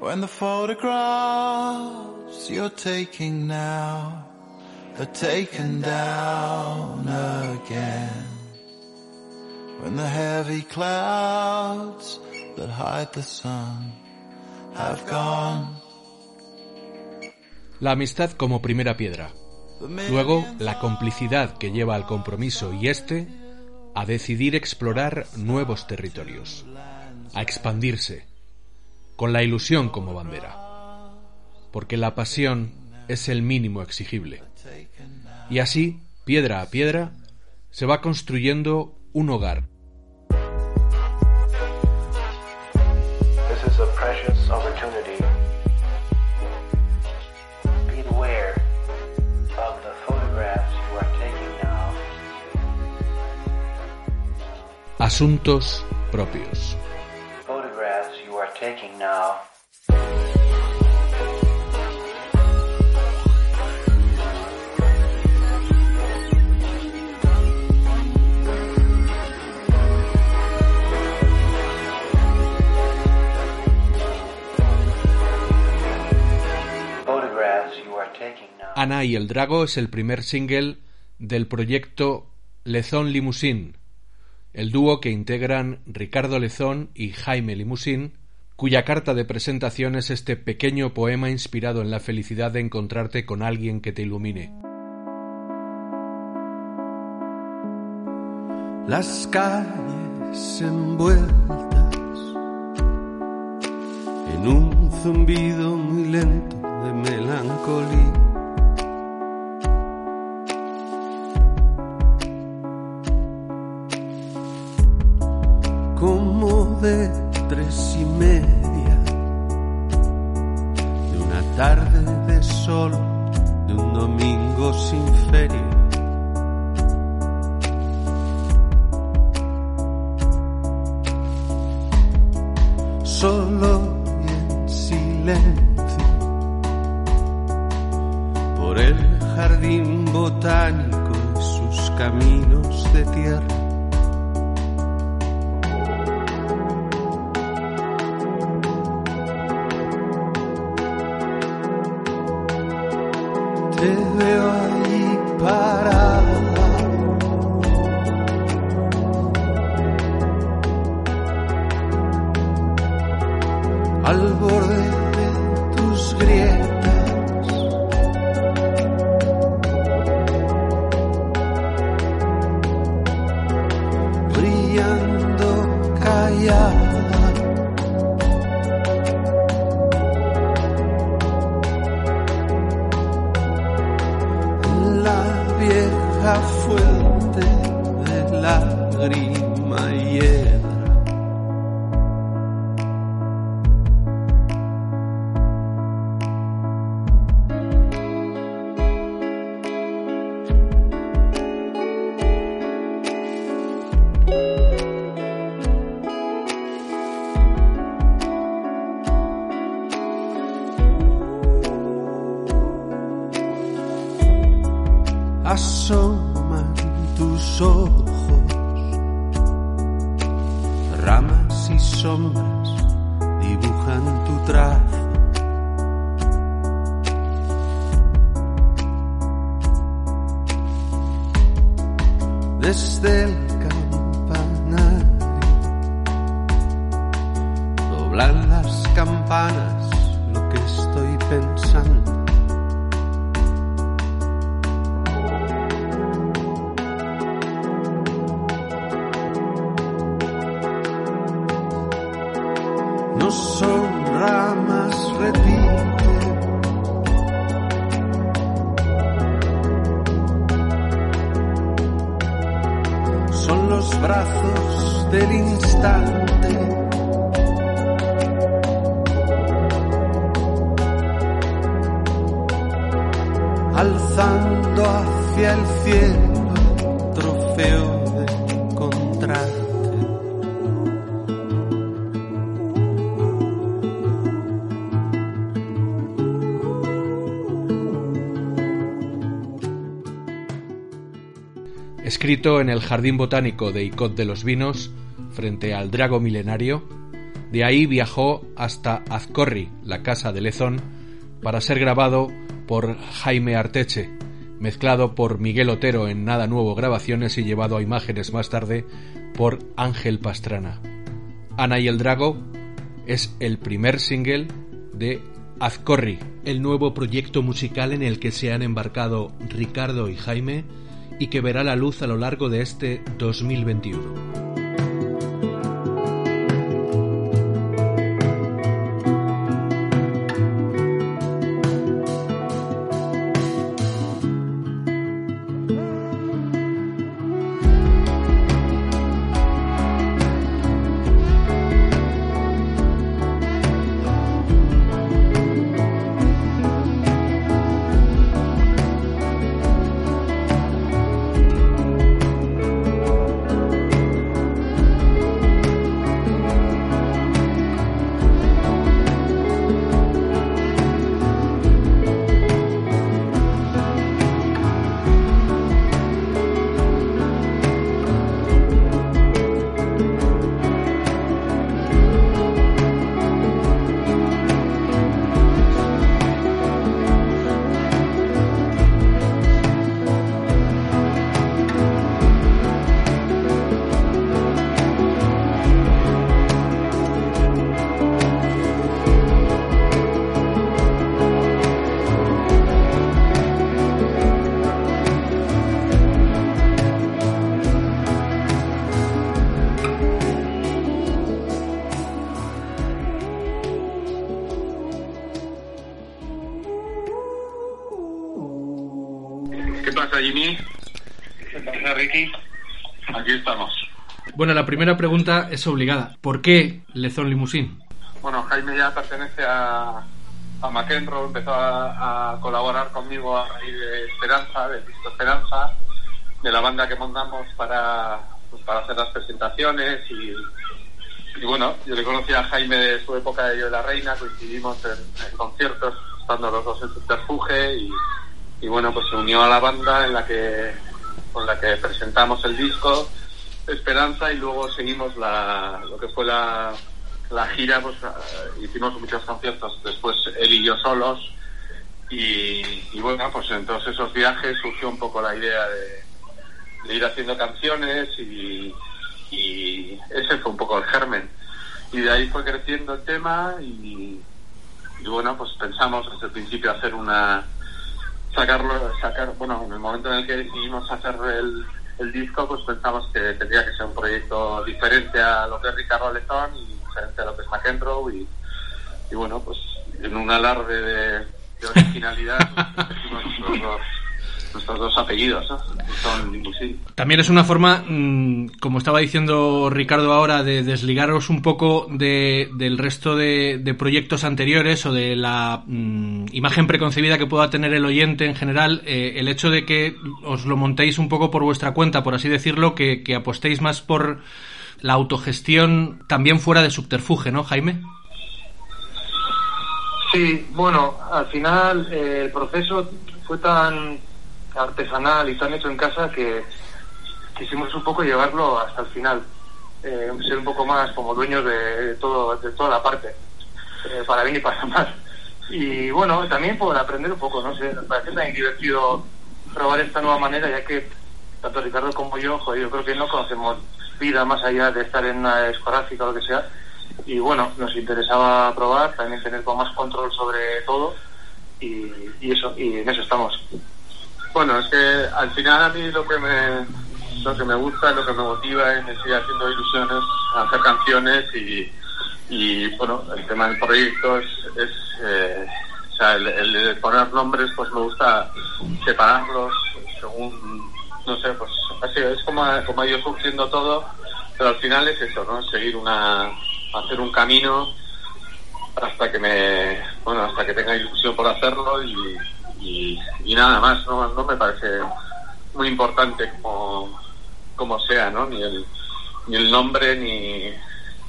When the photographs you're taking now are taken down again. When the heavy clouds that hide the sun have gone. La amistad como primera piedra. Luego, la complicidad que lleva al compromiso y este a decidir explorar nuevos territorios, a expandirse, con la ilusión como bandera. Porque la pasión es el mínimo exigible. Y así, piedra a piedra, se va construyendo un hogar. This is a precious opportunity. Beware of taking now. Ana y el Drago es el primer single del proyecto Lezón Limousine, el dúo que integran Ricardo Lezón y Jaime Limousin, cuya carta de presentación es este pequeño poema inspirado en la felicidad de encontrarte con alguien que te ilumine. Las calles envueltas en un zumbido muy lento de melancolía. Como de yeah. Escrito en el Jardín Botánico de Icod de los Vinos, frente al Drago Milenario, De ahí viajó hasta Azcorri, la casa de Lezón, para ser grabado por Jaime Arteche, mezclado por Miguel Otero en Nada Nuevo Grabaciones y llevado a imágenes más tarde por Ángel Pastrana. Ana y el Drago es el primer single de Azcorri, el nuevo proyecto musical en el que se han embarcado Ricardo y Jaime y que verá la luz a lo largo de este 2021. Bueno, la primera pregunta es obligada. ¿Por qué Lezón Limousine? Bueno, Jaime ya pertenece a, a McEnroe, empezó a, colaborar conmigo a raíz de Esperanza, de disco Esperanza, de la banda que montamos para, pues, para hacer las presentaciones y, y, bueno, yo le conocí a Jaime de su época de Yo de la Reina, coincidimos en, conciertos, estando los dos en subterfuge y, y bueno, pues se unió a la banda en la que con la que presentamos el disco Esperanza y luego seguimos la, lo que fue la, la gira, pues uh, hicimos muchos conciertos, después él y yo solos y, y, bueno, pues en todos esos viajes surgió un poco la idea de, de ir haciendo canciones y, y, ese fue un poco el germen. Y de ahí fue creciendo el tema y, y bueno, pues pensamos desde el principio hacer una sacarlo, sacar, bueno, en el momento en el que decidimos hacer el, el disco, pues pensamos que tendría que ser un proyecto diferente a lo que es Ricardo Lezón y diferente a lo que es McEnroe y, y bueno, pues en un alarde de, de originalidad pues, nuestros dos apellidos, ¿no? Son También es una forma, mmm, como estaba diciendo Ricardo ahora, de desligaros un poco de, del resto de, de, proyectos anteriores o de la mmm, imagen preconcebida que pueda tener el oyente en general, eh, el hecho de que os lo montéis un poco por vuestra cuenta, por así decirlo, que, que apostéis más por la autogestión también fuera de subterfuge, ¿no, Jaime? Sí, bueno, al final eh, el proceso fue tan artesanal y tan hecho en casa que quisimos un poco llevarlo hasta el final, eh, ser un poco más como dueños de, todo, de toda la parte, eh, para bien y para mal. Y bueno, también por aprender un poco, no sé, me parece tan divertido probar esta nueva manera, ya que tanto Ricardo como yo, joder, yo creo que no conocemos vida más allá de estar en una escolástica o lo que sea. Y bueno, nos interesaba probar, también tener como más control sobre todo y eso, y en eso estamos. Bueno, es que al final a mí lo que me lo que me gusta, lo que me motiva es seguir haciendo ilusiones, hacer canciones y, y bueno, el tema del proyecto es, es eh, o sea, el, el, poner nombres, pues me gusta separarlos según, no sé, pues así es como, como ha ido surgiendo todo, pero al final es eso, ¿no? Seguir una, hacer un camino hasta que me, bueno, hasta que tenga ilusión por hacerlo y, y, y nada más, no, no me parece muy importante como, como sea, ¿no? Ni el, ni el nombre ni,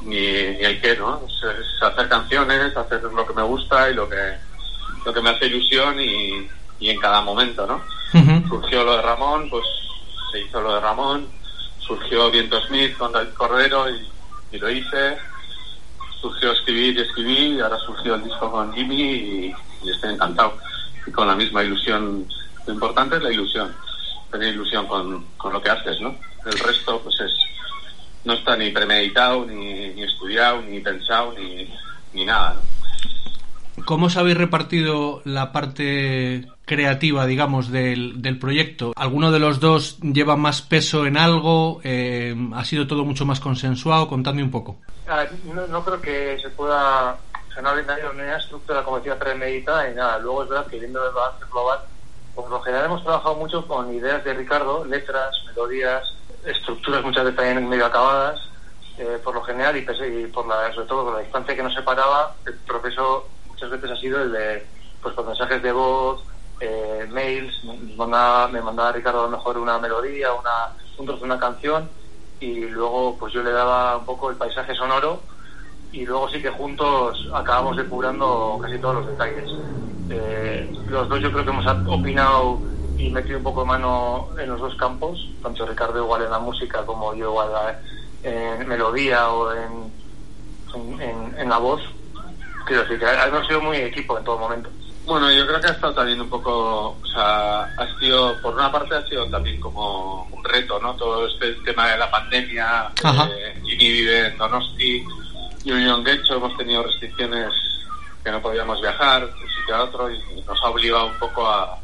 ni, ni el qué, ¿no? Es, es, hacer canciones, hacer lo que me gusta y lo que, lo que me hace ilusión y, y en cada momento, ¿no? Uh -huh. Surgió lo de Ramón, pues se hizo lo de Ramón, surgió Viento Smith con David Cordero y, y lo hice surgió escribir y escribir, y ahora surgió el disco con Jimmy y, y estoy encantado. Y con la misma ilusión. Lo importante es la ilusión, tener ilusión con, con lo que haces, ¿no? El resto, pues es. No está ni premeditado, ni, ni estudiado, ni pensado, ni, ni nada. ¿no? ¿Cómo os habéis repartido la parte creativa, digamos, del, del proyecto? ¿Alguno de los dos lleva más peso en algo? Eh, ¿Ha sido todo mucho más consensuado? Contadme un poco. Ah, No, no creo que se pueda, no hay una estructura como decía premeditada ni nada. Luego es verdad que viendo el balance global, por lo general hemos trabajado mucho con ideas de Ricardo, letras, melodías, estructuras muchas veces también medio acabadas, eh, por lo general y, y por la, sobre todo por la distancia que nos separaba, el proceso muchas veces ha sido el de, pues con mensajes de voz, eh, mails, me mandaba, me mandaba Ricardo a lo mejor una melodía, una, un trozo de una canción y luego pues yo le daba un poco el paisaje sonoro y luego sí que juntos acabamos depurando casi todos los detalles. Eh, los dos yo creo que hemos opinado y metido un poco de mano en los dos campos, tanto Ricardo igual en la música como yo igual en melodía o en, en, en- la voz. Quiero decir que hemos sido muy equipo en todo momento. Bueno, yo creo que ha estado también un poco, o sea, ha sido, por una parte ha sido también como un reto, ¿no? Todo este tema de la pandemia, Ajá. eh, Gini vive en Donosti, y en Guecho hemos tenido restricciones que no podíamos viajar de un sitio a otro y nos ha obligado un poco a,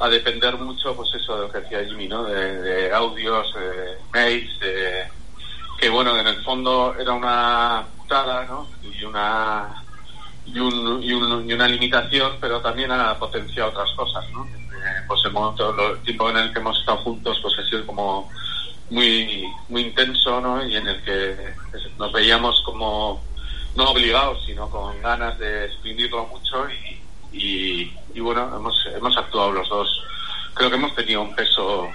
a depender mucho, pues eso de lo que decía Jimmy, ¿no? De, audios, de mails, de, que bueno, en el fondo era una putada, ¿no? Y una y, un, y, un- y una limitación, pero también ha potenciado otras cosas, ¿no? Eh, pues el momento, el tiempo en el que hemos estado juntos, pues ha sido como muy, muy intenso, ¿no? Y en el que nos veíamos como no obligados, sino con ganas de exprimirlo mucho y, y, bueno, hemos, hemos actuado los dos. Creo que hemos tenido un peso,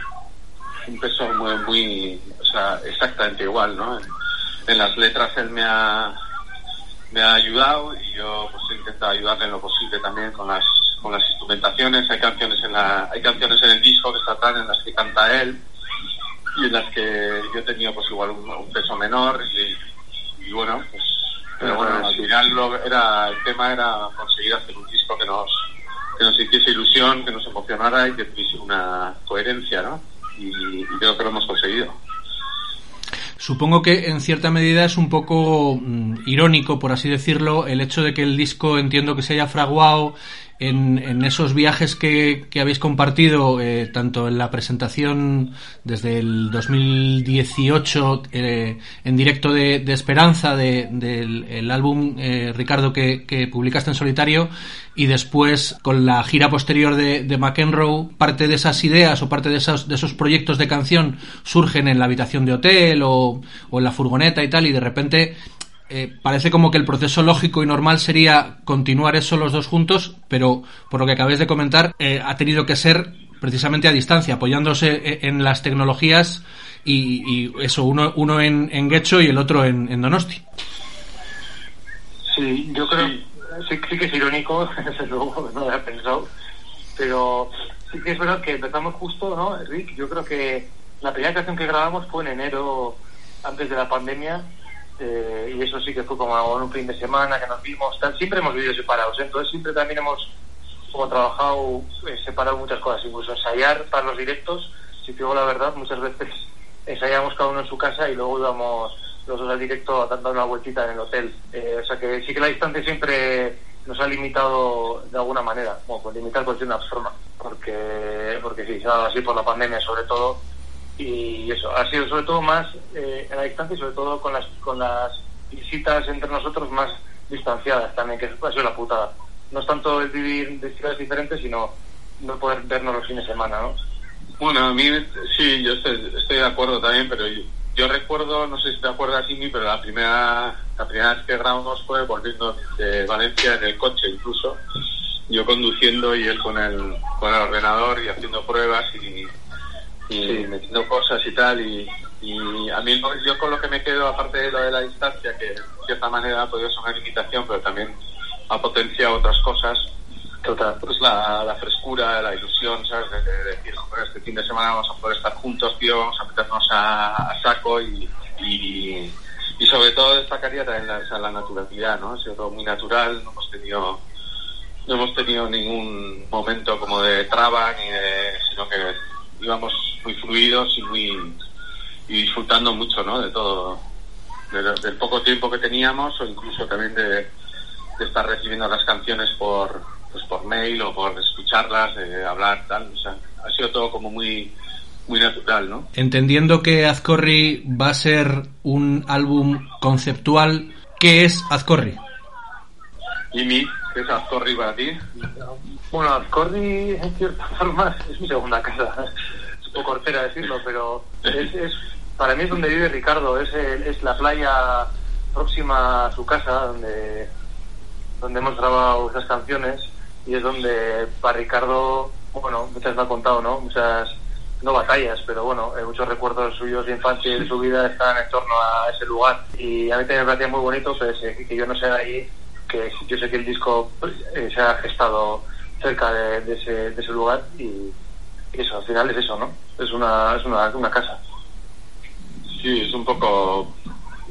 un peso muy, muy, o sea, exactamente igual, ¿no? En, en las letras él me ha, me ha ayudado y yo pues he intentado ayudarle en lo posible también con las con las instrumentaciones hay canciones en la hay canciones en el disco que están en las que canta él y en las que yo tenido pues igual un, un peso menor y, y bueno pues pero bueno al final lo, era el tema era conseguir hacer un disco que nos que nos hiciese ilusión que nos emocionara y que tuviese una coherencia no y, y creo que lo hemos conseguido. Supongo que en cierta medida es un poco mm, irónico, por así decirlo, el hecho de que el disco entiendo que se haya fraguado en, en esos viajes que, que habéis compartido, eh, tanto en la presentación desde el 2018 eh, en directo de, de Esperanza, de- del el álbum eh, Ricardo que, que publicaste en solitario, y después con la gira posterior de, de McEnroe, parte de esas ideas o parte de esos, de esos proyectos de canción surgen en la habitación de hotel o, o en la furgoneta y tal, y de repente eh, parece como que el proceso lógico y normal sería continuar eso los dos juntos, pero por lo que acabáis de comentar, eh, ha tenido que ser precisamente a distancia, apoyándose e- en las tecnologías y, y eso, uno, uno en, en Guecho y el otro en, en Donosti. Sí, yo creo sí, sí que es irónico, desde luego, no lo había pensado, pero sí que es verdad que empezamos justo, ¿no, Rick? Yo creo que la primera canción que grabamos fue en enero, antes de la pandemia, eh, y eso sí que fue como en un fin de semana que nos vimos, siempre hemos vivido separados, ¿eh? entonces siempre también hemos como trabajado eh, separado muchas cosas, incluso ensayar para los directos, si te digo la verdad, muchas veces ensayábamos cada uno en su casa y luego íbamos los dos al directo dando una vueltita en el hotel. Eh, o sea que sí que la distancia siempre nos ha limitado de alguna manera, bueno, pues limitar decir una forma, porque, porque sí, así por la pandemia sobre todo, y eso, ha sido sobre todo más eh, en la distancia y sobre todo con las, con las visitas entre nosotros más distanciadas también, que eso ha sido la putada. No es tanto el vivir de ciudades diferentes, sino no poder vernos los fines de semana, ¿no? Bueno, a mí sí, yo estoy, estoy de acuerdo también, pero yo, yo recuerdo, no sé si te acuerdas, Jimmy, pero la primera, la primera vez que grabamos fue volviendo de Valencia en el coche incluso, yo conduciendo y él con el, con el ordenador y haciendo pruebas y, y metiendo cosas y tal, y, y a mí yo con lo que me quedo, aparte de lo de la distancia, que de cierta manera ha podido ser una limitación, pero también ha potenciado otras cosas, Total. pues la, la frescura, la ilusión, ¿sabes? De, de decir, joder, este fin de semana vamos a poder estar juntos, tío, vamos a meternos a, a saco y, y, y sobre todo destacaría también la, la naturalidad, ¿no? Ha sido todo muy natural, no hemos tenido no hemos tenido ningún momento como de traba ni de, sino que íbamos muy fluidos y muy y disfrutando mucho, ¿no? De todo, del poco tiempo que teníamos o incluso también de, estar recibiendo las canciones por pues por mail o por escucharlas, de hablar tal, o sea, ha sido todo como muy muy natural, ¿no? Entendiendo que Azcorri va a ser un álbum conceptual, ¿qué es Azcorri? ¿Y mí? ¿Qué es Azcorri para ti? Bueno, Azcorri en cierta forma es mi segunda casa. Es un poco hortera decirlo, pero es, es, para mí es donde vive Ricardo, es, es la playa próxima a su casa, donde, donde hemos grabado esas canciones y es donde para Ricardo, bueno, muchas me ha contado, ¿no? Muchas no batallas, pero bueno, eh, muchos recuerdos suyos de infancia y de su vida están en torno a ese lugar. Y a mí también me parecía muy bonito pues, que yo no sea ahí, que yo sé que el disco eh, se ha gestado cerca de, ese, de ese lugar y, eso, al final es eso, ¿no? Es una, es una, una casa. Sí, es un poco,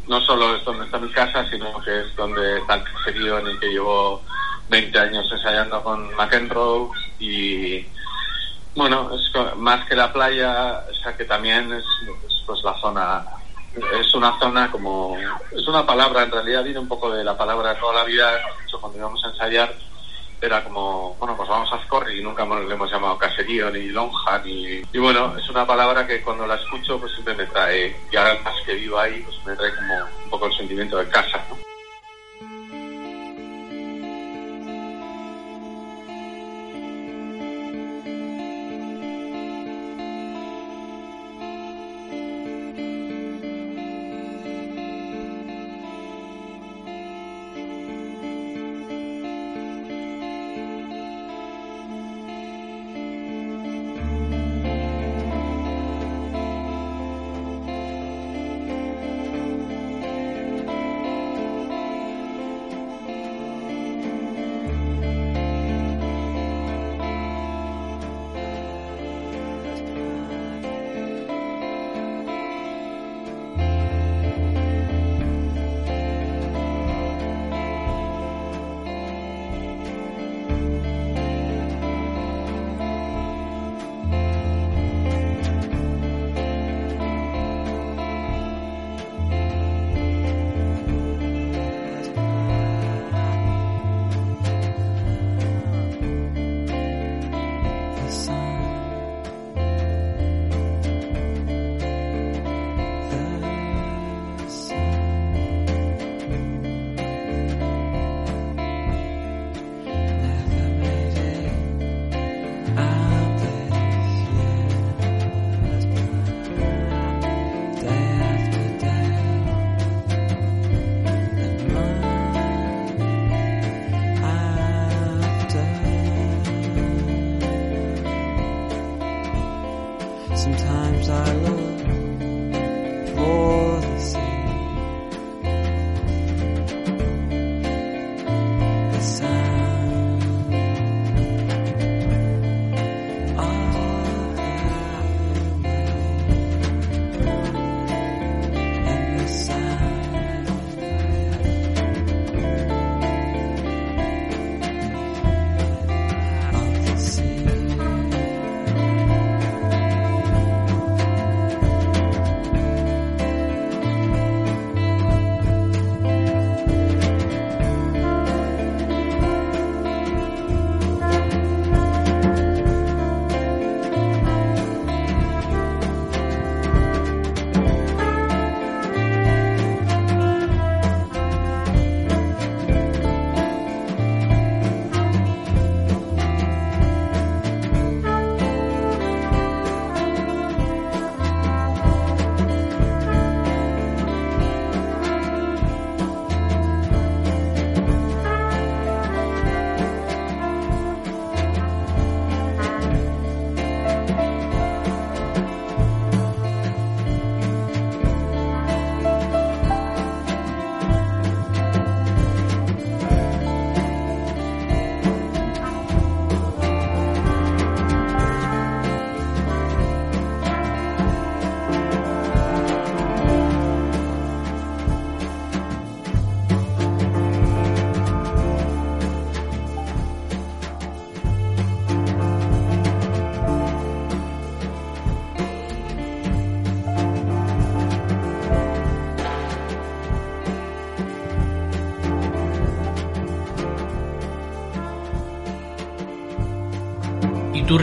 no solo es donde está mi casa, sino que es donde está el caserío en el que llevo 20 años ensayando con McEnroe y bueno, es más que la playa, o sea que también es, pues la zona, es una zona como, es una palabra, en realidad viene un poco de la palabra toda la vida, cuando íbamos a ensayar, era como, bueno, pues vamos a Scorri y nunca le hemos llamado caserío ni lonja ni... Y bueno, es una palabra que cuando la escucho pues siempre me trae, y ahora más que vivo ahí, pues me trae como un poco el sentimiento de casa, ¿no?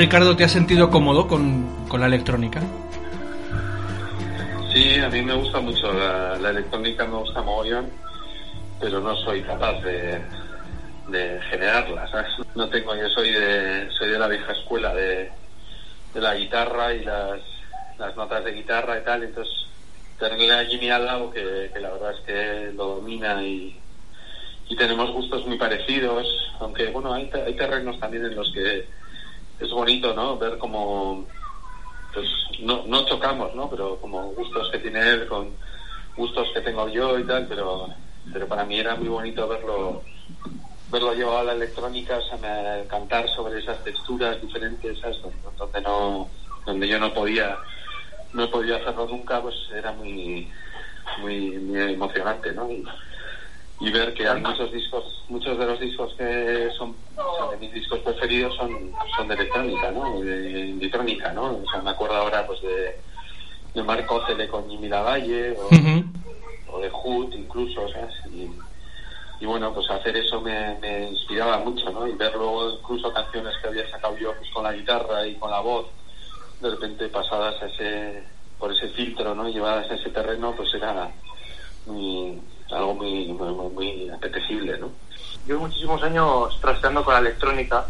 Ricardo, te has sentido cómodo con, con la electrónica? Sí, a mí me gusta mucho la, electrónica, me gusta mogollón, pero no soy capaz de, de generarla. No tengo, yo soy de, soy de la vieja escuela de, de la guitarra y las, las notas de guitarra y tal, entonces tenerle a Jimmy al lado, que, que la verdad es que lo domina y, y tenemos gustos muy parecidos, aunque bueno, hay, hay terrenos también en los que es bonito, ¿no? Ver cómo, pues no, no chocamos, ¿no? Pero como gustos que tiene él con gustos que tengo yo y tal, pero, pero para mí era muy bonito verlo verlo llevado a la electrónica, o sea, cantar sobre esas texturas diferentes, ¿sabes? Donde no, donde yo no podía, no podido hacerlo nunca, pues era muy, muy, muy emocionante, ¿no? Y ver que hay muchos discos, muchos de los discos que son, son de mis discos preferidos son, son de electrónica, ¿no? De, ¿no? O sea, me acuerdo ahora pues de, de Marco Cele con Jimmy Lavalle o, o de Hood incluso, ¿sabes? Y, y bueno, pues hacer eso me, me inspiraba mucho, ¿no? Y ver luego incluso canciones que había sacado yo pues, con la guitarra y con la voz, de repente pasadas a ese, por ese filtro, ¿no? Llevadas a ese terreno, pues era muy, algo muy, muy, muy, apetecible, ¿no? Llevo muchísimos años trasteando con la electrónica.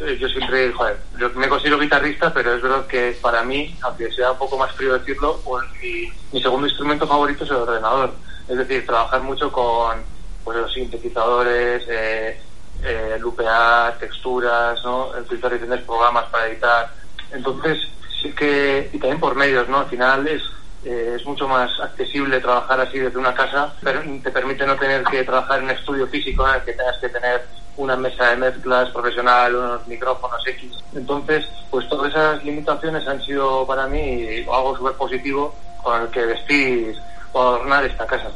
Eh, Yo siempre, joder, yo me considero guitarrista, pero es verdad que para mí, aunque sea un poco más frío decirlo, mi, mi segundo instrumento favorito es el ordenador. Es decir, trabajar mucho con pues, los sintetizadores, eh, eh, lupear, texturas, ¿no? Utilizar diferentes programas para editar. Entonces, sí que, y también por medios, ¿no? Al final es, eh, es mucho más accesible trabajar así desde una casa, pero te permite no tener que trabajar en estudio físico en el que tengas que tener una mesa de mezclas profesional, unos micrófonos X. Entonces, pues todas esas limitaciones han sido para mí algo súper positivo con el que vestir o adornar esta casa.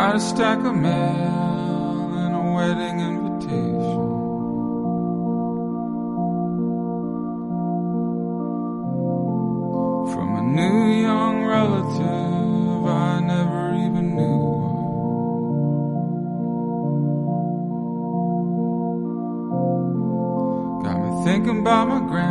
Got a stack of mail and a wedding invitation. from a new young relative I never even knew. Got me thinking about my grandpa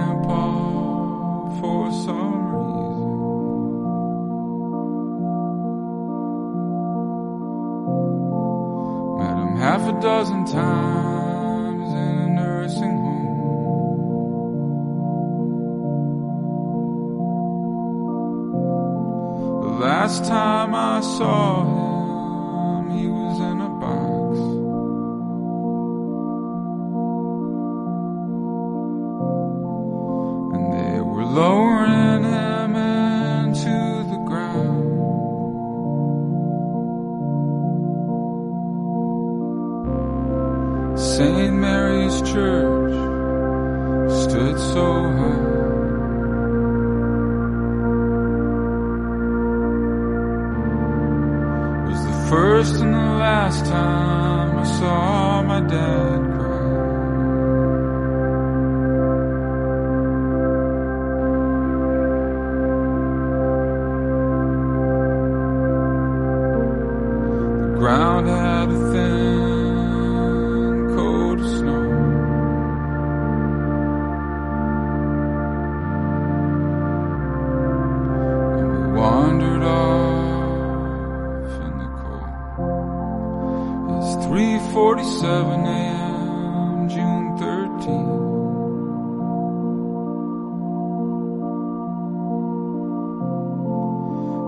3:47 a.m. June 13th.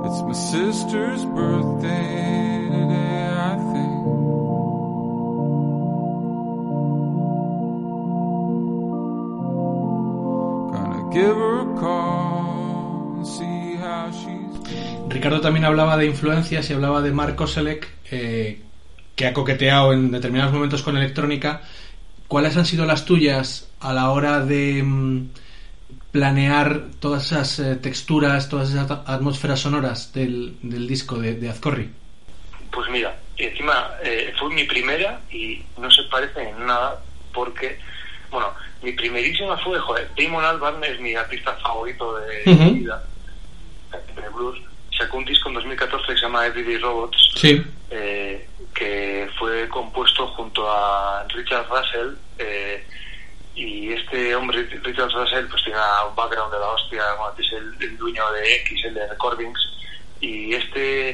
It's my sister's birthday I think. Ricardo también hablaba de influencias y hablaba de Mark Koselleck, eh, que ha coqueteado en determinados momentos con electrónica. ¿Cuáles han sido las tuyas a la hora de mm, planear todas esas eh, texturas, todas esas at- atmósferas sonoras del, del disco de, de Azcorri? Pues mira, encima eh, fue mi primera y no se parece en nada porque, bueno, mi primerísima fue, joder, Damon Albarn es mi artista favorito de mi vida, de blues. Sacó un disco en 2014 que se llama Everyday Robots, Sí. eh, que fue compuesto junto a Richard Russell eh, y este hombre Richard Russell pues tiene un background de la hostia bueno, es el, el dueño de X el de Recordings y este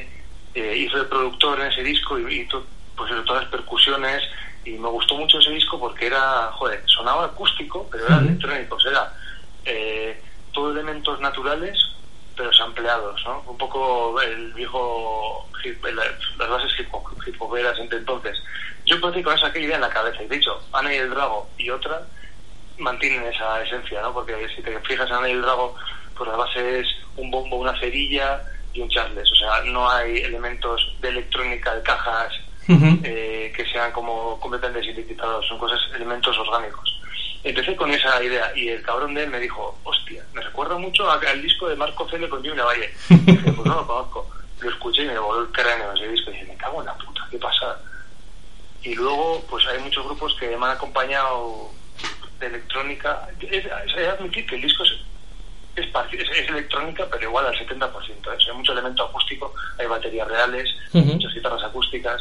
eh, hizo de productor en ese disco y hizo pues todas las percusiones y me gustó mucho ese disco porque era joder sonaba acústico pero era electrónico o sea, era eh, todo elementos naturales pero sampleados, ¿no? Un poco el viejo hip, la- las bases hip, hip hoperas entre entonces. Yo partí con esa idea en la cabeza y de hecho Ana y el Drago y otra mantienen esa esencia, ¿no? Porque si te fijas en Ana y el Drago, pues la base es un bombo, una cerilla y un charles, o sea, no hay elementos de electrónica, de cajas, eh, que sean como completamente sintetizados, son cosas, elementos orgánicos. Empecé con esa idea y el cabrón de él me dijo, hostia, me recuerda mucho a- al disco de Marco Cele con Jimmy Lavalle. Y dije, pues no lo conozco. Lo escuché y me voló el cráneo ese disco y dije, me cago en la puta, qué pasa. Y luego, pues hay muchos grupos que me han acompañado de electrónica. Es, es- hay que admitir que el disco es, es, electrónica, pero igual al 70%. ¿eh? Hay mucho elemento acústico, hay baterías reales, Ujú. muchas guitarras acústicas.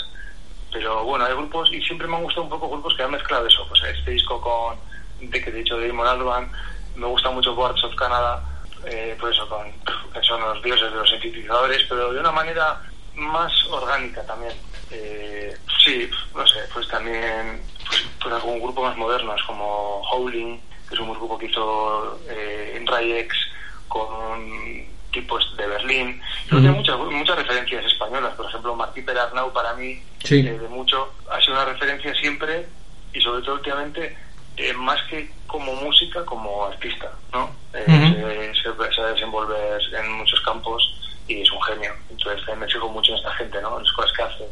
Pero bueno, hay grupos, y siempre me han gustado un poco grupos que han mezclado eso. Pues este disco con, de que de hecho de Damon Albarn, me gusta mucho Boards of Canada, eh, pues eso, con, que son los dioses de los sintetizadores, pero de una manera más orgánica también. Eh, sí, no sé, pues también pues, pues algún grupo más modernos como Howling, que es un grupo que hizo eh, en Rayex con tipos de Berlín. Luego tiene muchas, muchas referencias españolas, por ejemplo, Martí Perarnau para mí, Sí. eh, de mucho, ha sido una referencia siempre y sobre todo últimamente, eh, más que como música, como artista, ¿no? Eh, se, se, se desenvolve en muchos campos y es un genio. Entonces eh, me fijo mucho en esta gente, ¿no? En las cosas que hace.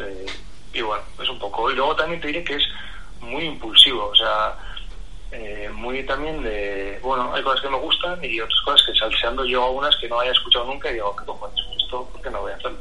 Eh, y bueno, es un poco. Y luego también te diré que es muy impulsivo, o sea, eh, muy también de. Bueno, hay cosas que me gustan y otras cosas que salseando yo a unas que no haya escuchado nunca y digo, ¿qué cojones? Esto, ¿por qué no voy a hacerlo?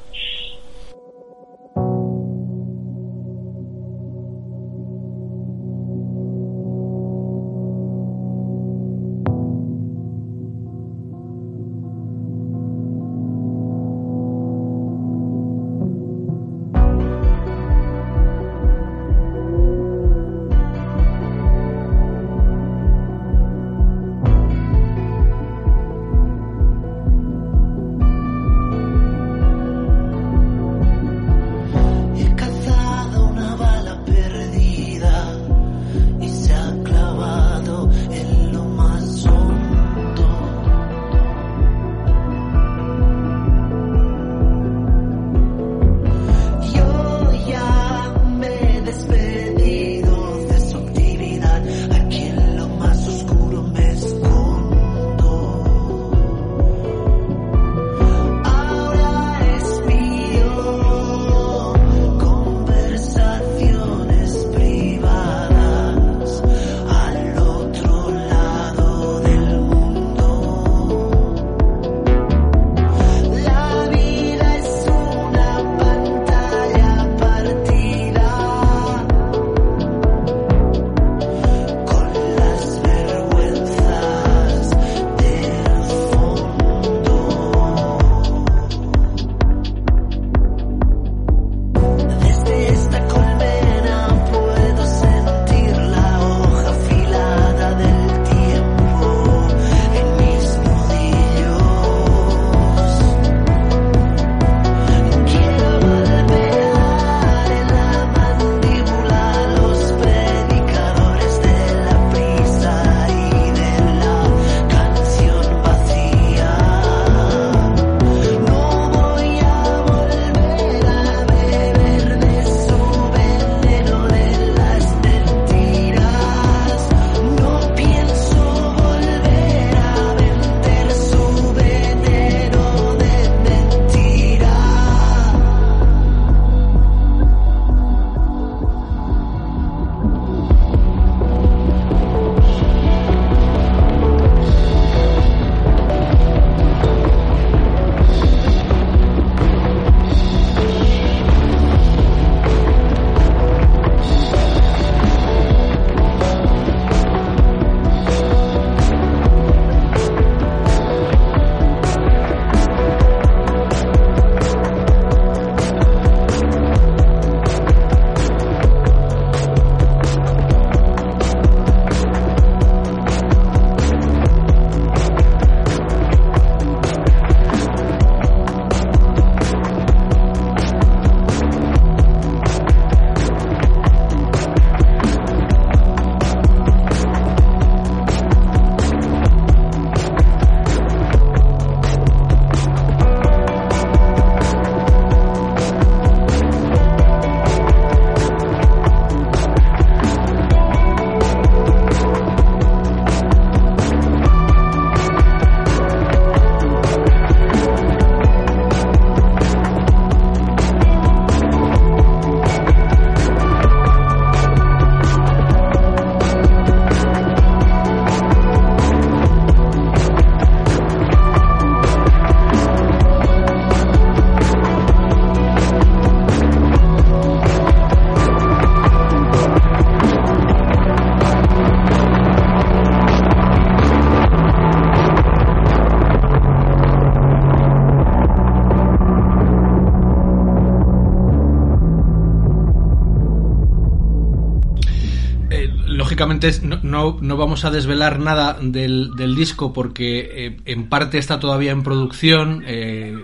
Lógicamente no, no, vamos a desvelar nada del, del disco porque eh, en parte está todavía en producción. eh,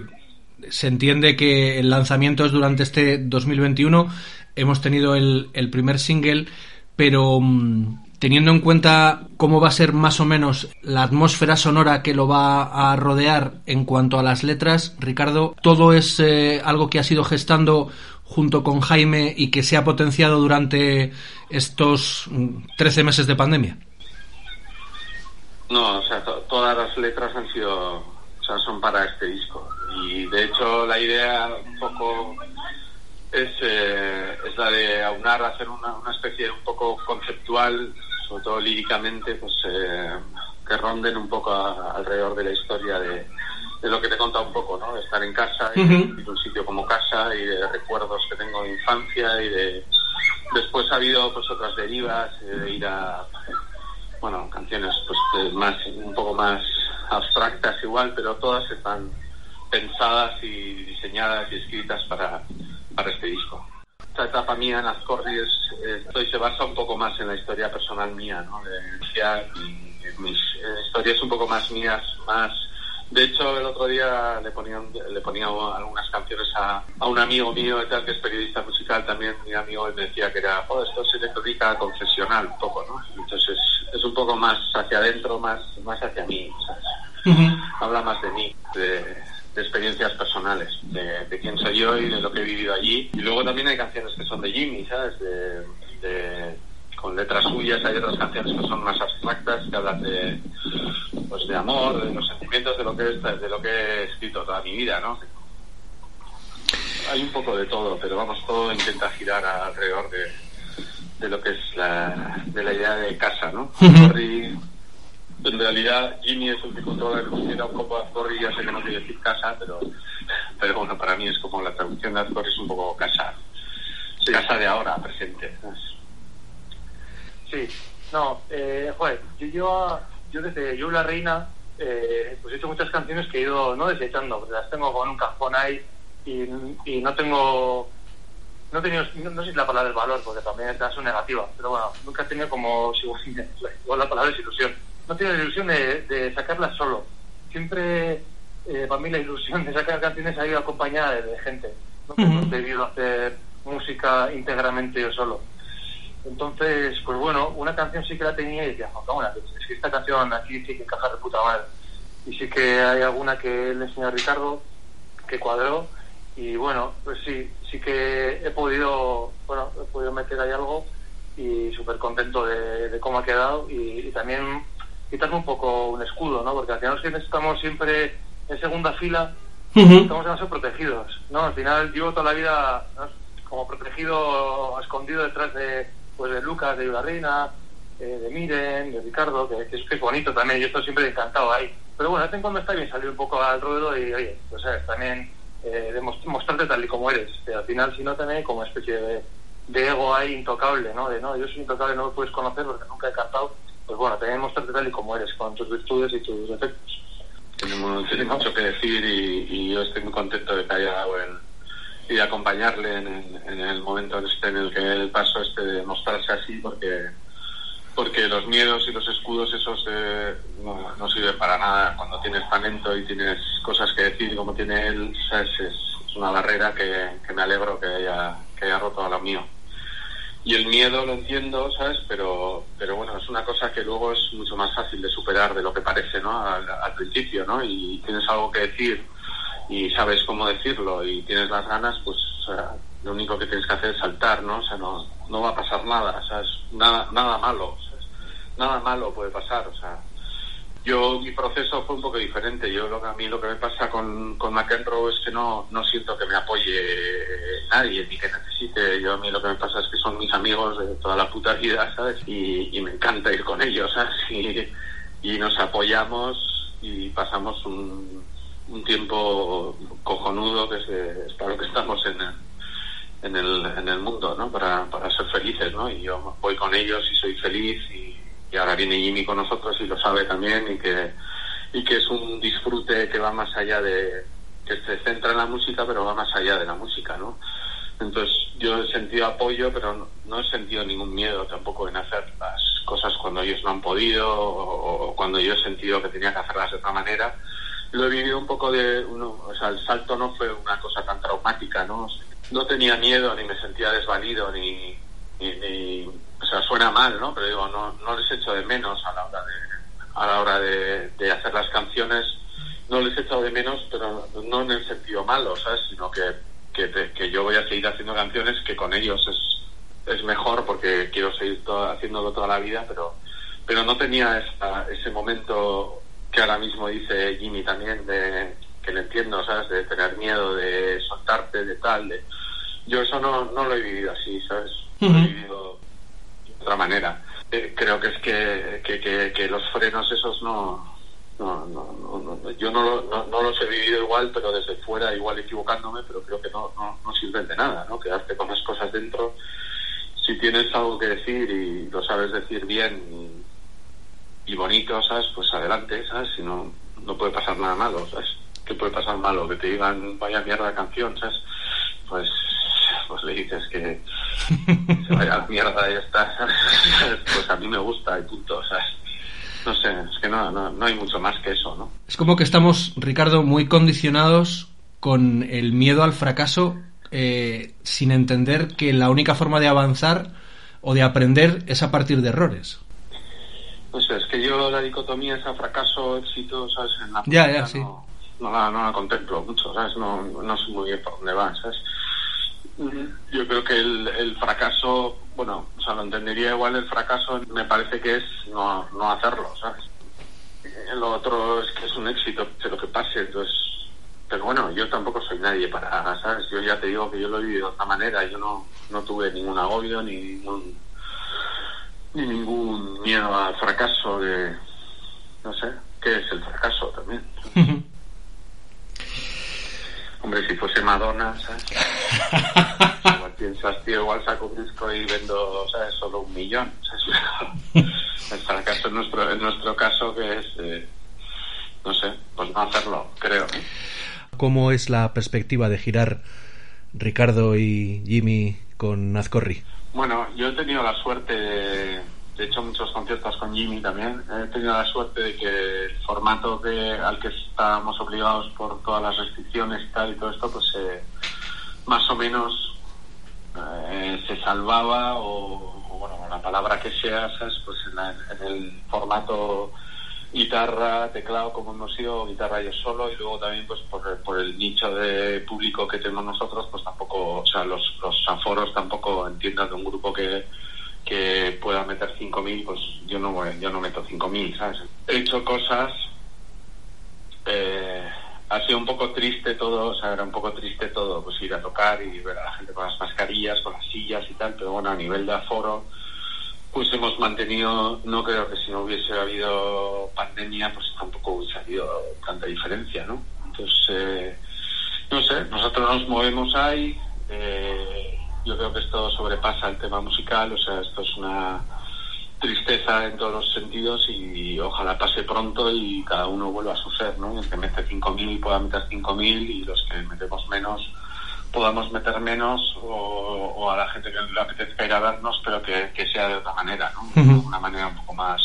se entiende que el lanzamiento es durante este 2021. Hemos tenido el, el primer single, pero mm, teniendo en cuenta cómo va a ser más o menos la atmósfera sonora que lo va a rodear en cuanto a las letras, Ricardo, todo es eh, algo que ha sido gestando junto con Jaime y que se ha potenciado durante estos mm, 13 meses de pandemia. No, o sea, to- todas las letras han sido, son para este disco. Y de hecho la idea un poco es, eh, es la de aunar, hacer una, una especie un poco conceptual, sobre todo líricamente, pues eh, que ronden un poco a- alrededor de la historia de, de lo que te he contado un poco, ¿no? De estar en casa y de un sitio como casa y de recuerdos que tengo de infancia y de... Después ha habido pues otras derivas, eh, de ir a bueno, canciones pues más un poco más abstractas igual, pero todas están pensadas y diseñadas y escritas para, para este disco. Esta etapa mía en Azcordi es, eh, estoy- se basa un poco más en la historia personal mía, ¿no? De, y mis eh, historias un poco más mías, más de hecho, el otro día le ponía, le ponía algunas canciones a, a un amigo mío, tal, que es periodista musical también, mi amigo, y me decía que era, oh, esto es electrónica confesional, un poco, ¿no? Entonces, es un poco más hacia adentro, más, más hacia mí, ¿sabes? Habla más de mí, de, de experiencias personales, de, de quién soy yo y de lo que he vivido allí. Y luego también hay canciones que son de Jimmy, ¿sabes? De, de- con letras suyas, hay otras canciones que son más abstractas, que hablan de, pues de amor, de los sentimientos, de lo que es, de lo que he escrito toda mi vida, ¿no? Hay un poco de todo, pero vamos, todo intenta girar alrededor de, de lo que es la, de la idea de casa, ¿no? Corri, en realidad Jimmy es el que controla el considera un poco Azcorri, ya sé que no quiere decir casa, pero, pero bueno, para mí es como la traducción de Azcorri es un poco casa. Casa de ahora, presente. Sí, no, eh, joder, yo, yo, yo desde Yo la Reina, eh, pues he hecho muchas canciones que he ido no desechando, porque las tengo con un cajón ahí y, y no tengo, no he tenido, no, no sé si la palabra es valor, porque también es caso negativa, pero bueno, nunca he tenido como, si igual la palabra es ilusión, no tenido la ilusión de, de sacarlas solo, siempre eh, para mí la ilusión de sacar canciones ha ido acompañada de, de gente, no Ujú. he debido hacer música íntegramente yo solo. Entonces, pues bueno, una canción sí que la tenía y decía, "Jo, cámara, es que esta canción aquí sí que encaja de puta madre. Y sí que hay alguna que le enseñó a Ricardo que cuadró y bueno, pues sí, sí que he podido, bueno, he podido meter ahí algo y súper contento de, de cómo ha quedado y, y también quitarme un poco un escudo, ¿no? Porque al final que estamos siempre en segunda fila estamos demasiado protegidos, ¿no? Al final llevo toda la vida ¿no? como protegido, escondido detrás de, pues de Lucas, de Ibarrina, eh, de Miren, de Ricardo, que, que es, que es bonito también, yo estoy siempre encantado ahí. Pero bueno, de vez en cuando está bien salir un poco al ruedo y, oye, pues sabes, también eh, mostrarte tal y como eres. Que al final, si no, también como una especie de, de ego ahí intocable, ¿no? De no, yo soy intocable, no me puedes conocer porque nunca he cantado. Pues bueno, también mostrarte tal y como eres, con tus virtudes y tus defectos. Tiene mucho que decir y, y yo estoy muy contento de que haya el, y acompañarle en el, en el momento este en el que él pasó este de mostrarse así porque porque los miedos y los escudos esos eh, no, no sirven para nada cuando tienes talento y tienes cosas que decir como tiene él. Es, es una barrera que, que me alegro que haya, que haya roto a lo mío y el miedo lo entiendo, ¿sabes? Pero, pero bueno, es una cosa que luego es mucho más fácil de superar de lo que parece, ¿no? Al, al principio, ¿no? Y tienes algo que decir y sabes cómo decirlo y tienes las ganas, pues o sea, lo único que tienes que hacer es saltar, ¿no? O sea, no, no va a pasar nada, ¿sabes? Nada, nada malo, ¿sabes? Nada malo puede pasar, o sea, yo mi proceso fue un poco diferente. Yo lo que a mí lo que me pasa con, con McEnroe es que no, no siento que me apoye nadie ni que necesite. Yo a mí lo que me pasa es que son mis amigos de toda la puta vida, ¿sabes? Y, y me encanta ir con ellos, ¿sabes? Y, nos apoyamos y pasamos un, un tiempo cojonudo que es, es para lo que estamos en el, en el, en el mundo, ¿no? Para, para ser felices, ¿no? Y yo voy con ellos y soy feliz y, y ahora viene Jimmy con nosotros y lo sabe también y que, y que es un disfrute que va más allá de, que se centra en la música pero va más allá de la música, ¿no? Entonces yo he sentido apoyo pero no, he sentido ningún miedo tampoco en hacer las, cosas cuando ellos no han podido o, cuando yo he sentido que tenía que hacerlas de otra manera. Lo he vivido un poco de, o sea, el salto no fue una cosa tan traumática, ¿no? No tenía miedo ni me sentía desvalido ni, ni, ni- o sea, suena mal, ¿no? Pero digo, no, no les echo de menos a la hora de, a la hora de, de hacer las canciones, no les he echado de menos, pero no en el sentido malo, ¿sabes? Sino que, que, que yo voy a seguir haciendo canciones que con ellos es, es mejor porque quiero seguir to- haciéndolo toda la vida, pero, pero no tenía esa- ese momento que ahora mismo dice Jimmy también, de que le entiendo, ¿sabes? De tener miedo, de soltarte, de tal, de... Yo eso no, no lo he vivido así, ¿sabes? Lo he vivido otra manera. Eh, creo que es que, que, que, que los frenos esos no... No, no, no, yo no, lo- no, los he vivido igual, pero desde fuera, igual equivocándome, pero creo que no, no, sirven de nada, ¿no? Quedarte con las cosas dentro. Si tienes algo que decir y lo sabes decir bien y, y bonito, ¿sabes? Pues adelante, ¿sabes? Si no, no puede pasar nada malo, ¿sabes? ¿Qué puede pasar malo? Que te digan, vaya mierda canción, ¿sabes? Pues, pues le dices que se vaya a la mierda y ya está. Pues a mí me gusta y punto, ¿sabes? No sé, es que no, no, no hay mucho más que eso, ¿no? Es como que estamos, Ricardo, muy condicionados con el miedo al fracaso, eh, sin entender que la única forma de avanzar o de aprender es a partir de errores. Sé, es que yo la dicotomía esa fracaso, éxito, ¿sabes? En la Ya, ya, sí. no, no la, no la contemplo mucho, ¿sabes? No, no sé muy bien por dónde va, ¿sabes? Yo creo que el, el fracaso, bueno, o sea, lo entendería igual el fracaso, me parece que es no, no hacerlo, ¿sabes? Eh, Lo otro es que es un éxito, que lo que pase, entonces... Pero bueno, yo tampoco soy nadie para, ¿sabes? Yo ya te digo que yo lo he vivido de otra manera, yo no, no tuve ningún agobio ni ningún ni ningún miedo al fracaso de no sé qué es el fracaso también hombre si fuese Madonna ¿sabes? igual piensas tío igual saco un disco y vendo ¿sabes? solo un millón ¿sabes? en nuestro en nuestro caso que es eh, no sé pues no hacerlo creo. ¿Cómo es la perspectiva de girar Ricardo y Jimmy con Nazcorri? Bueno, yo he tenido la suerte de, de hecho muchos conciertos con Jimmy también. He tenido la suerte de que el formato que, al que estábamos obligados por todas las restricciones y tal y todo esto, pues eh, más o menos eh, se salvaba o, bueno, la palabra que sea, ¿sabes? Pues en, la- en el formato guitarra, teclado como hemos sido, guitarra yo solo y luego también pues por, por el nicho de público que tenemos nosotros pues tampoco, o sea los, los aforos tampoco entiendas de un grupo que, que pueda meter 5.000 pues yo no yo no meto 5.000 ¿sabes? He hecho cosas eh, ha sido un poco triste todo, o sea, era un poco triste todo, pues ir a tocar y ver a la gente con las mascarillas, con las sillas y tal, pero bueno, a nivel de aforo, pues hemos mantenido, no creo que si no hubiese habido pandemia, pues tampoco hubiese habido tanta diferencia, ¿no? Entonces, eh, no sé, nosotros nos movemos ahí, eh, yo creo que esto sobrepasa el tema musical, o sea, esto es una tristeza en todos los sentidos y ojalá pase pronto y cada uno vuelva a su ser, ¿no? El que mete 5.000 pueda meter 5.000 y los que metemos menos podamos meter menos o, o a la gente que le apetezca ir a vernos, pero que, que sea de otra manera, ¿no? De una manera un poco más,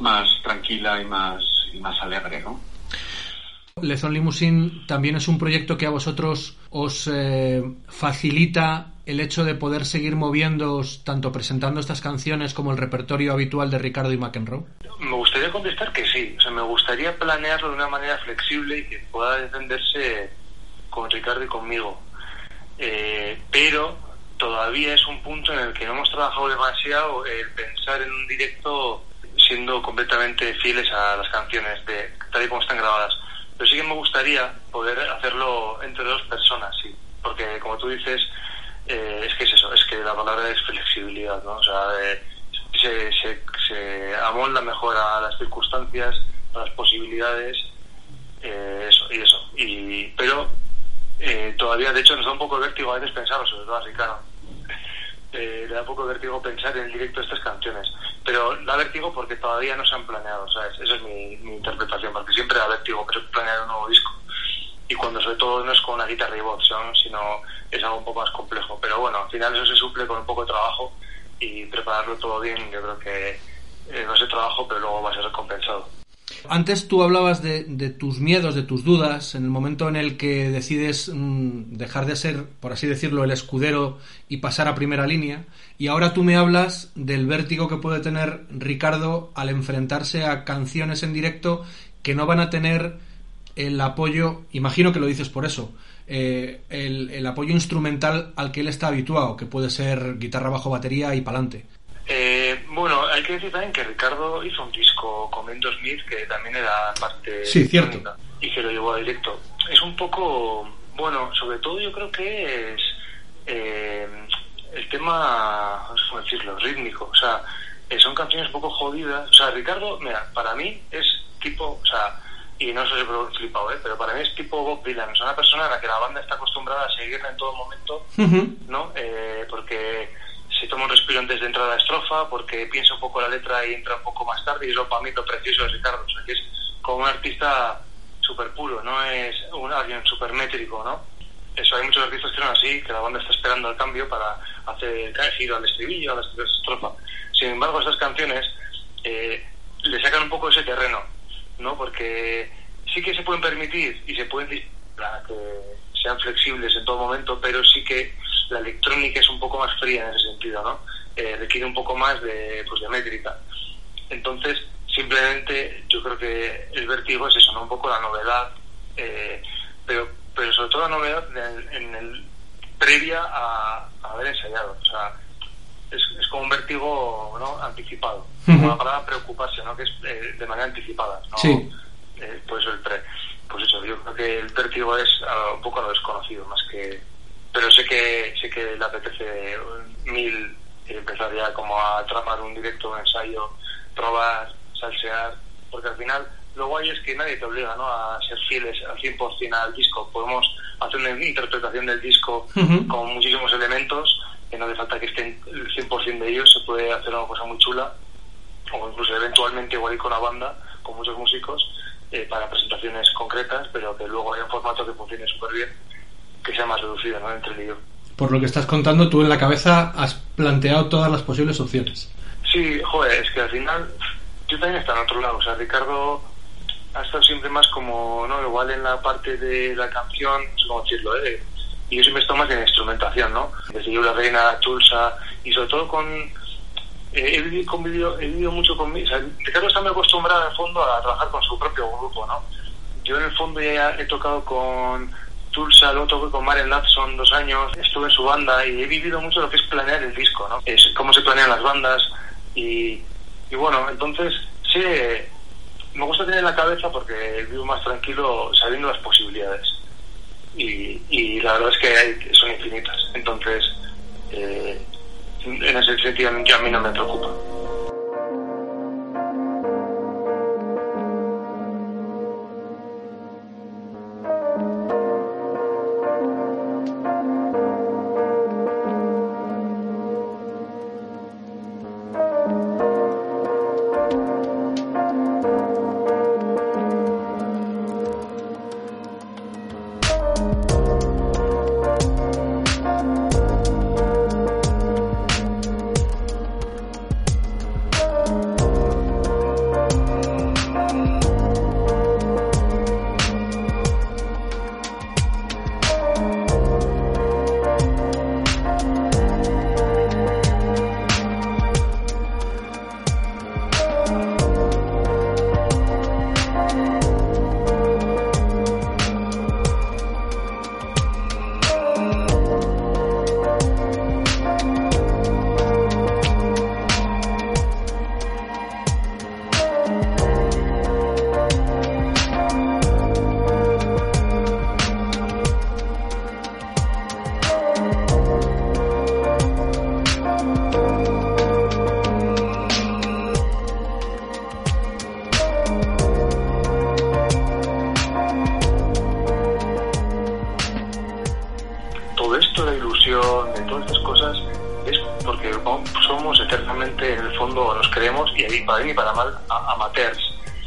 más tranquila y más, y más alegre, ¿no? Lezon Limousine también es un proyecto que a vosotros os eh, facilita el hecho de poder seguir moviéndoos tanto presentando estas canciones como el repertorio habitual de Ricardo y McEnroe. Me gustaría contestar que sí. Me gustaría planearlo de una manera flexible y que pueda defenderse con Ricardo y conmigo. Eh, pero todavía es un punto en el que no hemos trabajado demasiado el pensar en un directo siendo completamente fieles a las canciones de tal y como están grabadas. Pero sí que me gustaría poder hacerlo entre dos personas, sí. Porque como tú dices, eh, es que es eso, es que la palabra es flexibilidad, ¿no? O sea, eh, se, se, se amolda mejor a las circunstancias, a las posibilidades, eh, eso, y eso. Y, pero todavía, de hecho, nos da un poco de vértigo a veces pensarlo, sobre todo a Ricardo. Le da un poco de vértigo pensar en directo estas canciones. Pero da vértigo porque todavía no se han planeado, ¿sabes? Esa es mi, mi interpretación, porque siempre da vértigo planear un nuevo disco. Y cuando sobre todo no es con una guitarra y voz, ¿no? sino es algo un poco más complejo. Pero bueno, al final eso se suple con un poco de trabajo y prepararlo todo bien, yo creo que, eh, va a ser trabajo, pero luego va a ser recompensado. Antes tú hablabas de, de, tus miedos, de tus dudas, en el momento en el que decides mmm, dejar de ser, por así decirlo, el escudero y pasar a primera línea. Y ahora tú me hablas del vértigo que puede tener Ricardo al enfrentarse a canciones en directo que no van a tener el apoyo, imagino que lo dices por eso, eh, el, el, apoyo instrumental al que él está habituado, que puede ser guitarra, bajo, batería y pa'lante. Eh, bueno, hay que decir también que Ricardo hizo un disco con Mendo Smith que también era parte sí, cierto. y se lo llevó a directo. Es un poco, bueno, sobre todo yo creo que es eh, el tema, ¿cómo decirlo?, rítmico. O sea, eh, son canciones un poco jodidas. O sea, Ricardo, mira, para mí es tipo, o sea, y no sé si he flipado, ¿eh? pero para mí es tipo Bob Dylan, es una persona a la que la banda está acostumbrada a seguirla en todo momento, uh -huh. ¿no? Eh, porque se toma un respiro antes de entrar a la estrofa, porque piensa un poco la letra y entra un poco más tarde, y es lo para mí lo precioso de Ricardo, o sea, que es como un artista súper puro, no es un alguien súper métrico, ¿no? Eso, hay muchos artistas que son así, que la banda está esperando el cambio para hacer el giro al estribillo, a la estrofa. Sin embargo, estas canciones eh, le sacan un poco ese terreno, ¿no? Porque sí que se pueden permitir y se pueden para que sean flexibles en todo momento, pero sí que la electrónica es un poco más fría en ese sentido, ¿no? Eh, requiere un poco más de, pues, de métrica. Entonces, simplemente yo creo que el vértigo es eso, ¿no? Un poco la novedad, eh, pero, pero sobre todo la novedad en, en el previa a, a, haber ensayado, o sea, es, es como un vértigo ¿no? anticipado, uh -huh. como la palabra preocuparse, ¿no? Que es eh, de manera anticipada, ¿no? Sí. Eh, por eso el pre. Pues eso, yo creo que el vértigo es uh, un poco a lo desconocido, más que pero sé que sé que le apetece mil empezar ya como a tramar un directo, un ensayo, probar, salsear, porque al final lo guay es que nadie te obliga ¿no? a ser fieles al 100% al disco. Podemos hacer una interpretación del disco uh -huh. con muchísimos elementos, que no hace falta que estén el 100% de ellos, se puede hacer una cosa muy chula, o incluso eventualmente igual ir con una banda, con muchos músicos, eh, para presentaciones concretas, pero que luego haya un formato que funcione súper bien que sea más reducida ¿no? entre yo. Por lo que estás contando, tú en la cabeza has planteado todas las posibles opciones. Sí, joder, es que al final yo también está en otro lado. O sea, Ricardo ha estado siempre más como, ¿no? Igual en la parte de la canción, no sé cómo decirlo, ¿eh? Y yo siempre estoy más en instrumentación, ¿no? Desde Yo la Reina, Tulsa, y sobre todo con. Eh, he, vivido, convivido, he vivido mucho con. O sea, Ricardo está muy acostumbrado en fondo a trabajar con su propio grupo, ¿no? Yo en el fondo ya he tocado con Tulsa, luego toqué con Maren Latson dos años, estuve en su banda y he vivido mucho lo que es planear el disco, ¿no? Es cómo se planean las bandas y, y bueno, entonces sí, me gusta tener en la cabeza porque vivo más tranquilo sabiendo las posibilidades y, y la verdad es que hay, son infinitas, entonces eh, en ese sentido ya a mí no me preocupa.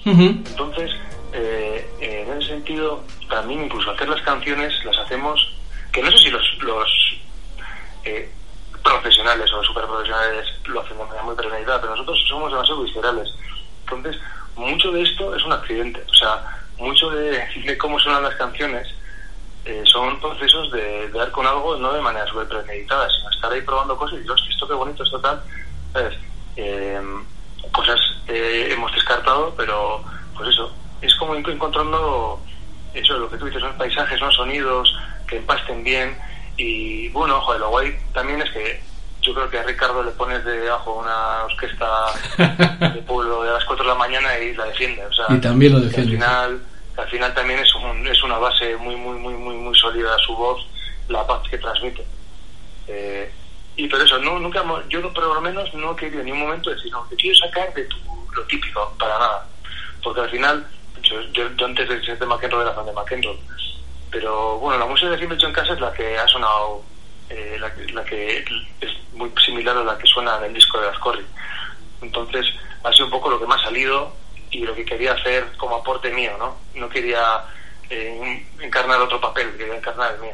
Entonces, eh, en ese sentido, también incluso hacer las canciones las hacemos, que no sé si los, los eh, profesionales o super profesionales lo hacen de manera muy premeditada, pero nosotros somos demasiado viscerales. Entonces, mucho de esto es un accidente. O sea, mucho de, de cómo suenan las canciones eh, son procesos de, dar con algo no de manera súper premeditada, sino estar ahí probando cosas y decir, hostia, esto qué bonito, esto tal. ¿Sabes? Eh, cosas eh, hemos descartado, pero pues eso, es como encontrando eso, lo que tú dices, son paisajes, son sonidos que empasten bien. Y bueno, joder, lo guay también es que yo creo que a Ricardo le pones debajo una orquesta de pueblo de las 4 de la mañana y la defiende. O sea, Y también lo defiende. Al final, que al final también es, un, es una base muy, muy, muy, muy, muy sólida su voz, la paz que transmite. Eh, y por eso, no, nunca, yo por lo menos no he querido en ningún momento decir, no, te quiero sacar de tu, lo típico, para nada. Porque al final, yo, yo, antes de ser de McEnroe era fan de McEnroe. Pero bueno, la música que siempre he casa es la que ha sonado, eh, la, la que es muy similar a la que suena en el disco de Ascorri. Entonces, ha sido un poco lo que me ha salido y lo que quería hacer como aporte mío, ¿no? No quería eh, encarnar otro papel, quería encarnar el mío.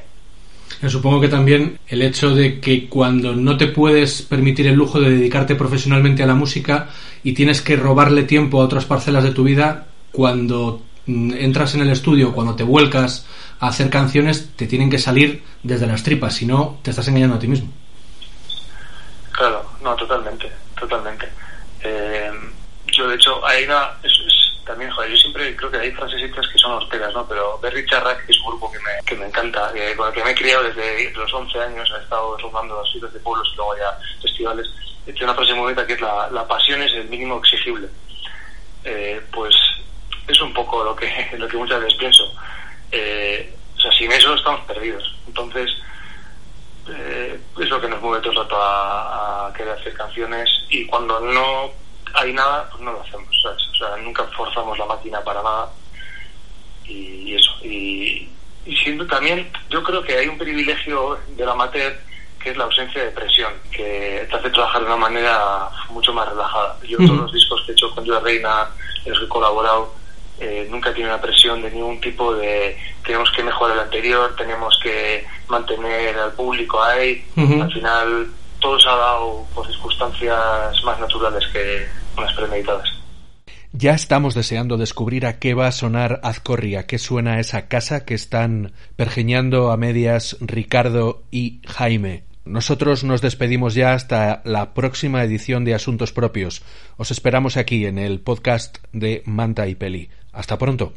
Supongo que también el hecho de que cuando no te puedes permitir el lujo de dedicarte profesionalmente a la música y tienes que robarle tiempo a otras parcelas de tu vida, cuando mm, entras en el estudio, cuando te vuelcas a hacer canciones, te tienen que salir desde las tripas, si no, te estás engañando a ti mismo. Claro, no, totalmente, totalmente. Eh, yo, de hecho, hay una. También, joder, yo siempre creo que hay frasecitas que son horteras, ¿no? Pero Berry Charrac, es un grupo que me, que me encanta, que- con el que me he criado desde los 11 años, he estado rondando las ciudades de pueblos y luego ya festivales. Tiene una frase muy bonita que es: la, la pasión es el mínimo exigible. Eh, pues es un poco lo que, lo que muchas veces pienso. Eh, o sea, sin eso estamos perdidos. Entonces, eh, es lo que nos mueve todo el rato a querer hacer canciones y cuando no hay nada, pues no lo hacemos, ¿sabes? O sea, nunca forzamos la máquina para nada y, y eso. Y, y siendo también, yo creo que hay un privilegio del amateur que es la ausencia de presión, que te hace trabajar de una manera mucho más relajada. Yo Ujú. todos los discos que he hecho con Joe Reina, en los que he colaborado, eh, nunca tiene una presión de ningún tipo de tenemos que mejorar el anterior, tenemos que mantener al público ahí. Al final todo se ha dado por circunstancias más naturales que Ya estamos deseando descubrir a qué va a sonar Azcorri, a qué suena esa casa que están pergeñando a medias Ricardo y Jaime. Nosotros nos despedimos ya hasta la próxima edición de Asuntos Propios. Os esperamos aquí en el podcast de Manta y Peli. Hasta pronto.